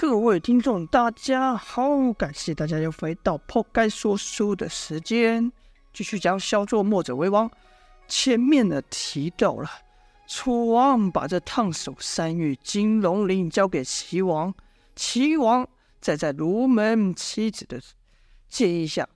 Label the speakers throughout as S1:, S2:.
S1: 各位听众，大家好，感谢大家又回到抛该说书的时间，继续讲小作墨者为王。前面呢提到了，楚王把这烫手山芋金龙鳞交给齐王，齐王再在卢门妻子的建议下，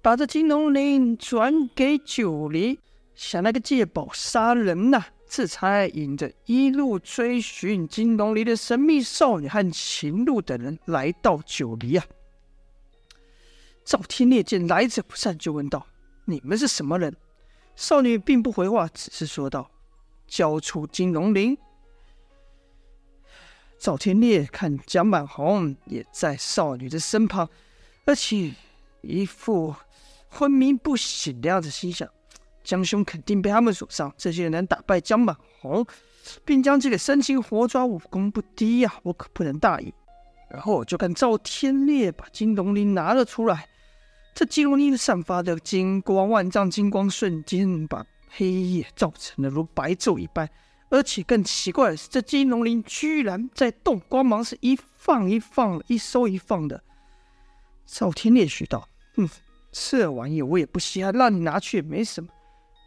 S1: 把这金龙鳞转给九黎，想那个借宝杀人呐、这才引着一路追寻金龙离的神秘少女和秦鹿等人来到九黎啊！赵天烈见来者不善，就问道：“你们是什么人？”少女并不回话，只是说道：“交出金龙鳞。”赵天烈看蒋满红也在少女的身旁，而且一副昏迷不醒的样子，心想。江兄肯定被他们所伤，这些人能打败江满红，并将这个生擒活抓，武功不低呀、我可不能大意。然后就看赵天烈把金龙鳞拿了出来，这金龙鳞散发的金光万丈，金光瞬间把黑夜照成了如白昼一般。而且更奇怪的是，这金龙鳞居然在动，光芒是一放一放，一收一放的。赵天烈说道：“哼，这玩意我也不稀罕，让你拿去也没什么。”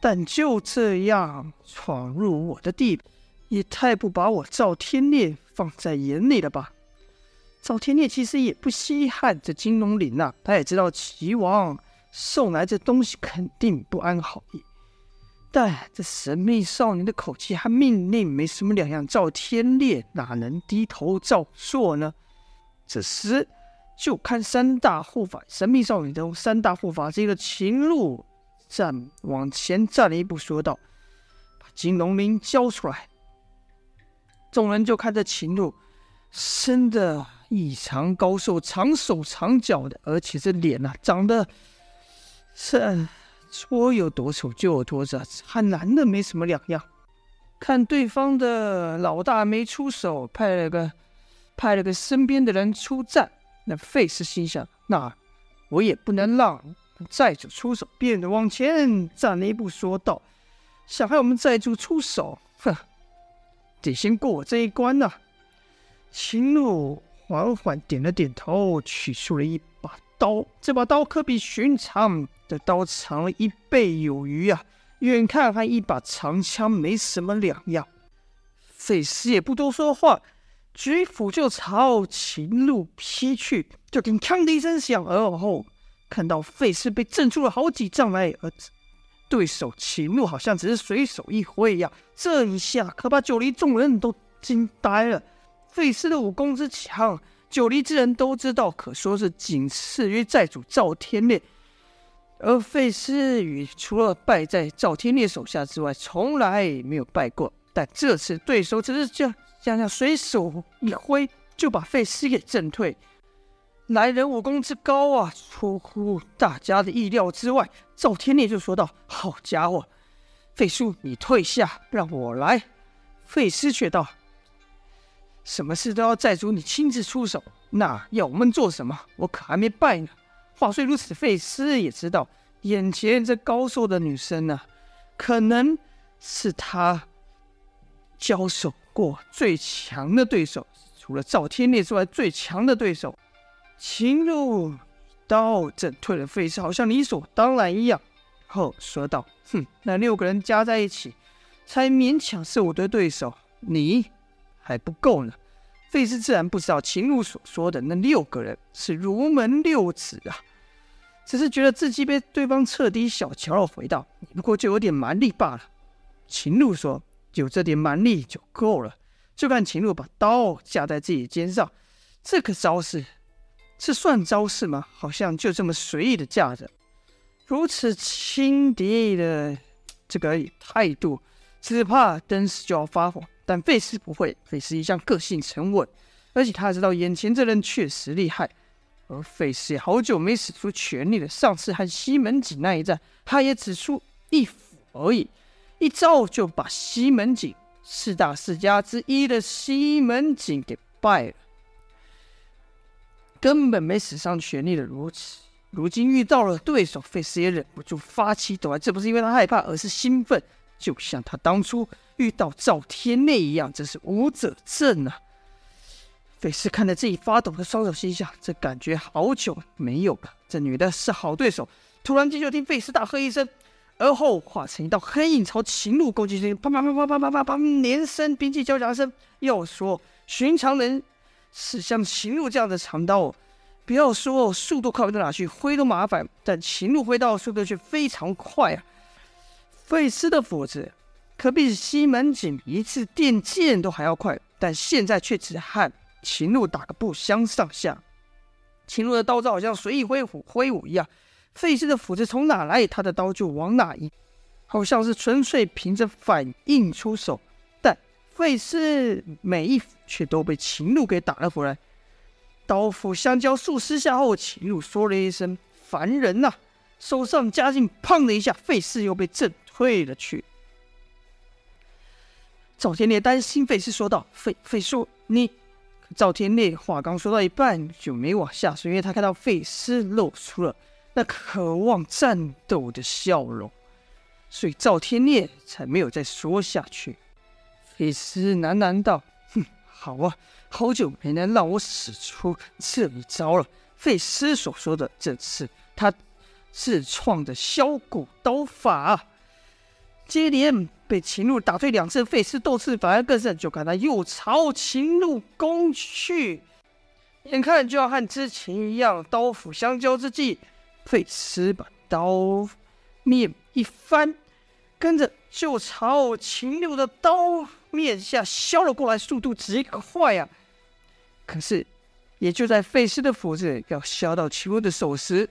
S1: 但就这样闯入我的地盘，也太不把我赵天烈放在眼里了吧？赵天烈其实也不稀罕这金龙鳞呐，他也知道齐王送来这东西肯定不安好意，但这神秘少年的口气和命令没什么两样，赵天烈哪能低头照做呢？这时就看三大护法神秘少女中三大护法之一的秦鹿。站往前站了一步，说道：“把金龙鳞交出来。”众人就看着秦鹿，生的异常高瘦，长手长脚的，而且这脸呐、啊，长得是说有多丑就有多丑，和男的没什么两样。看对方的老大没出手，派了个派了个身边的人出战，那费氏心想：那我也不能让。债主出手，便往前站了一步，说道：“想害我们债主出手，哼，得先过我这一关呐、啊。”秦鹿缓缓点了点头，取出了一把刀。这把刀可比寻常的刀长了一倍有余啊，远看和一把长枪没什么两样。费时也不多说话，举斧就朝秦鹿劈去，就听“锵”的一声响，而后。看到费氏被震出了好几丈来，而对手秦鹿好像只是随手一挥一样，这一下可把九黎众人都惊呆了。费氏的武功之强，九黎之人都知道，可说是仅次于寨主赵天烈。而费氏与除了败在赵天烈手下之外，从来没有败过。但这次对手只是这样这样随手一挥，就把费氏给震退。来人武功之高啊，出乎大家的意料之外。赵天烈就说道：“好家伙，费叔，你退下，让我来。”费师却道：“什么事都要寨主你亲自出手，那要我们做什么？我可还没败呢。”话虽如此，费师也知道，眼前这高瘦的女生呢、可能是他交手过最强的对手，除了赵天烈之外最强的对手。秦鹿刀震退了费氏，好像理所当然一样。后说道：“哼，那六个人加在一起，才勉强是我的对手，你还不够呢。”费氏自然不知道秦鹿所说的那六个人是如门六子啊，只是觉得自己被对方彻底小瞧了，回道：“你不过就有点蛮力罢了。”秦鹿说：“有这点蛮力就够了。”就看秦鹿把刀架在自己肩上，这个招式。这算招式吗？好像就这么随意的架着，如此轻敌的这个态度，只怕登时就要发火。但费斯不会，费斯一向个性沉稳，而且他知道眼前这人确实厉害。而费斯也好久没使出全力了，上次和西门锦那一战，他也只出一斧而已，一招就把西门锦四大世家之一的西门锦给败了。根本没使上全力的如此，如今遇到了对手，费斯也忍不住发起抖来。这不是因为他害怕，而是兴奋，就像他当初遇到赵天烈一样，这是武者镇啊！费斯看着自己发抖的双手，心想：这感觉好久没有了。这女的是好对手。突然间，就听费斯大喝一声，而后化成一道黑影朝秦路攻击去，啪啪啪啪啪啪啪啪，连声兵器交夹声。要说寻常人是像秦鹿这样的长刀，不要说速度快不到哪去，挥都麻烦。但秦鹿挥刀速度却非常快啊！费斯的斧子可比西门锦一次电剑都还要快，但现在却只和秦鹿打个不相上下。秦鹿的刀子好像随意挥舞挥舞一样。费斯的斧子从哪来，他的刀就往哪移，好像是纯粹凭着反应出手。费斯每一斧却都被秦鹿给打了回来。刀斧相交数十下后，秦鹿说了一声：“烦人呐、！”手上加劲，砰的一下，费斯又被震退了去。赵天烈担心费斯说道：“费费叔，你……”赵天烈话刚说到一半就没往下说，因为他看到费斯露出了。那渴望战斗的笑容，所以赵天烈才没有再说下去。费斯喃喃道：“哼，好啊，好久没能让我使出这一招了。”费斯所说的这次他自创的削骨刀法，接连被秦鹿打退两次，费斯斗志反而更盛，就看他又朝秦鹿攻去，眼看就要和之前一样刀斧相交之际。费斯把刀面一翻，跟着就朝秦六的刀面下削了过来，速度极快呀！可是，也就在费斯的斧子要削到秦六的手时，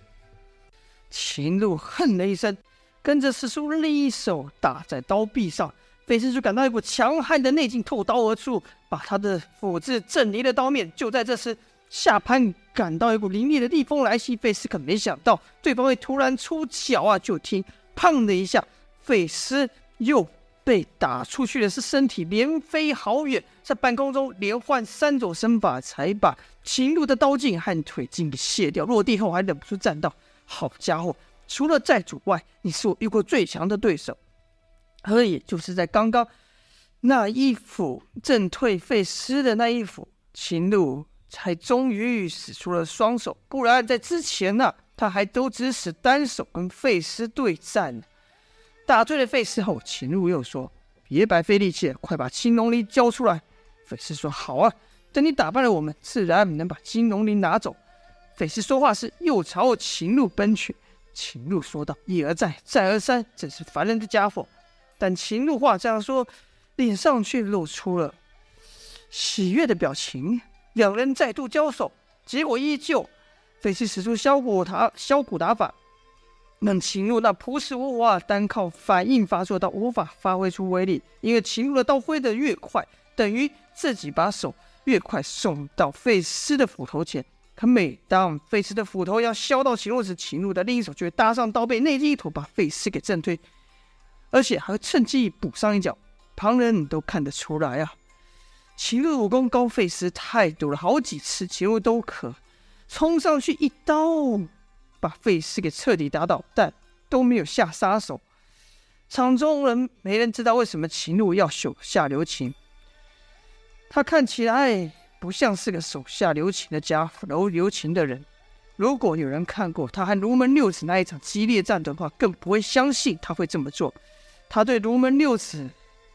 S1: 秦鹿哼了一声，跟着使出另一手打在刀壁上，费斯就感到一股强悍的内劲透刀而出，把他的斧子震离了刀面。就在这时，下盘感到一股凌冽的地风来袭，费斯可没想到对方会突然出脚啊！就听“砰”的一下，费斯又被打出去的是身体，连飞好远，在半空中连换三种身法，才把秦鹿的刀劲和腿劲给卸掉。落地后还忍不住赞道：“好家伙，除了债主外，你是我遇过最强的对手。”而也就是在刚刚那一斧震退费斯的那一斧，秦鹿。才终于使出了双手，不然在之前呢、他还都只使单手跟费斯对战。打醉了费斯后，秦鹿又说：“别白费力气，快把青龙鳞交出来。”费斯说：“好啊，等你打败了我们，自然能把青龙鳞拿走。”费斯说话时又朝秦鹿奔去。秦鹿说道：“一而再，再而三，真是烦人的家伙。”但秦鹿话这样说，脸上却露出了喜悦的表情。两人再度交手，结果依旧。费斯使出削骨打削骨打法，让秦鹿那朴实无华、单靠反应发作到无法发挥出威力。因为秦鹿的刀挥得越快，等于自己把手越快送到费斯的斧头前。可每当费斯的斧头要削到秦鹿时，秦鹿的另一手就会搭上刀背，内力一吐，把费斯给震退，而且还会趁机补上一脚。旁人都看得出来啊。秦鹿武功高费斯太多了，好几次秦鹿都可冲上去一刀把费斯给彻底打倒，但都没有下杀手。场中人没人知道为什么秦鹿要手下留情。他看起来不像是个手下留情的家伙，留留情的人。如果有人看过他和卢门六子那一场激烈战斗的话，更不会相信他会这么做。他对卢门六子。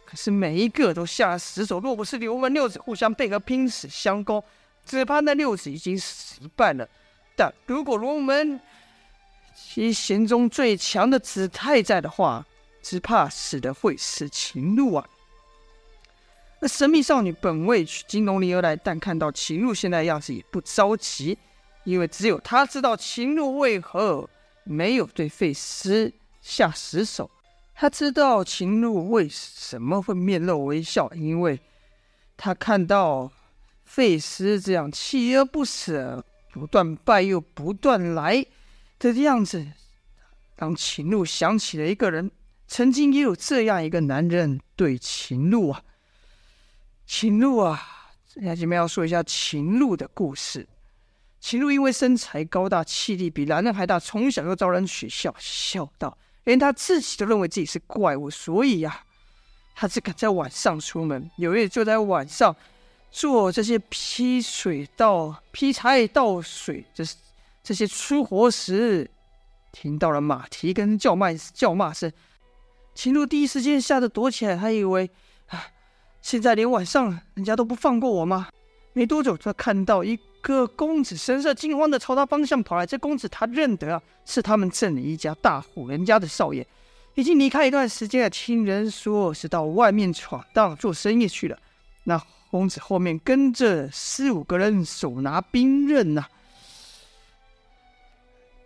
S1: 可是每一个都下了死手，若不是刘门六子互相配合拼死相攻，只怕那六子已经死一半了。但如果卢门其行中最强的子太在的话，只怕死的会是秦鹿啊！那神秘少女本为取金龙鳞而来，但看到秦鹿现在的样子也不着急，因为只有她知道秦鹿为何没有对费斯下死手。她知道秦鹿为什么会面露微笑，因为她看到费斯这样锲而不舍、不断败又不断来的样子，让秦露想起了一个人，曾经也有这样一个男人对秦露啊，秦露啊，下面要说一下秦露的故事。秦露因为身材高大，气力比男人还大，从小就遭人取笑，笑道。连他自己都认为自己是怪物，所以呀、他只敢在晚上出门。有一就在晚上，做这些劈水道劈柴倒水，这是这些粗活时，听到了马蹄跟叫卖叫骂声，秦鹿第一时间吓得躲起来，还以为啊，现在连晚上人家都不放过我吗？没多久，他看到一个公子神色惊慌的朝他方向跑来。这公子他认得啊，是他们镇里一家大户人家的少爷，已经离开一段时间了。听人说是到外面闯荡做生意去了。那公子后面跟着四五个人，手拿兵刃呐、啊。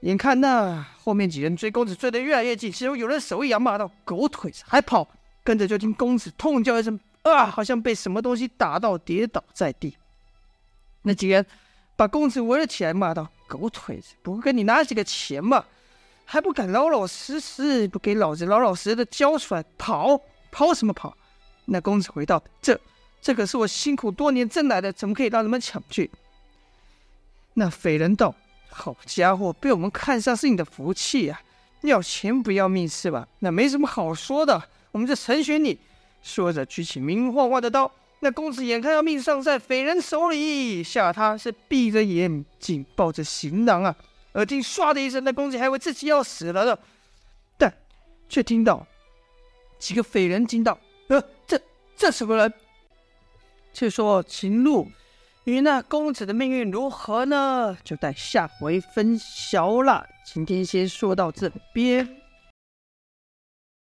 S1: 眼看那后面几人追公子追得越来越近，其中有人手一扬，骂道：“狗腿子，还跑！”跟着就听公子痛叫一声：“啊！”好像被什么东西打到，跌倒在地。那几人把公子围了起来，骂道：“狗腿子，不跟你拿几个钱吗？还不敢老老实实，不给老子老老实实的交出来！跑，跑什么跑？”那公子回道：“这。”这可是我辛苦多年挣来的，怎么可以让人们抢去？那匪人道：“好家伙，被我们看上是你的福气啊！要钱不要命是吧？那没什么好说的，我们就成全你。”说着举起明晃晃的刀。那公子眼看要命丧在匪人手里，吓他是闭着眼，紧抱着行囊啊！耳听唰的一声，那公子还以为自己要死了呢，但却听到几个匪人惊道：“呃，这这什么人？”却说秦鹿与那公子的命运如何呢？就待下回分晓了。今天先说到这边。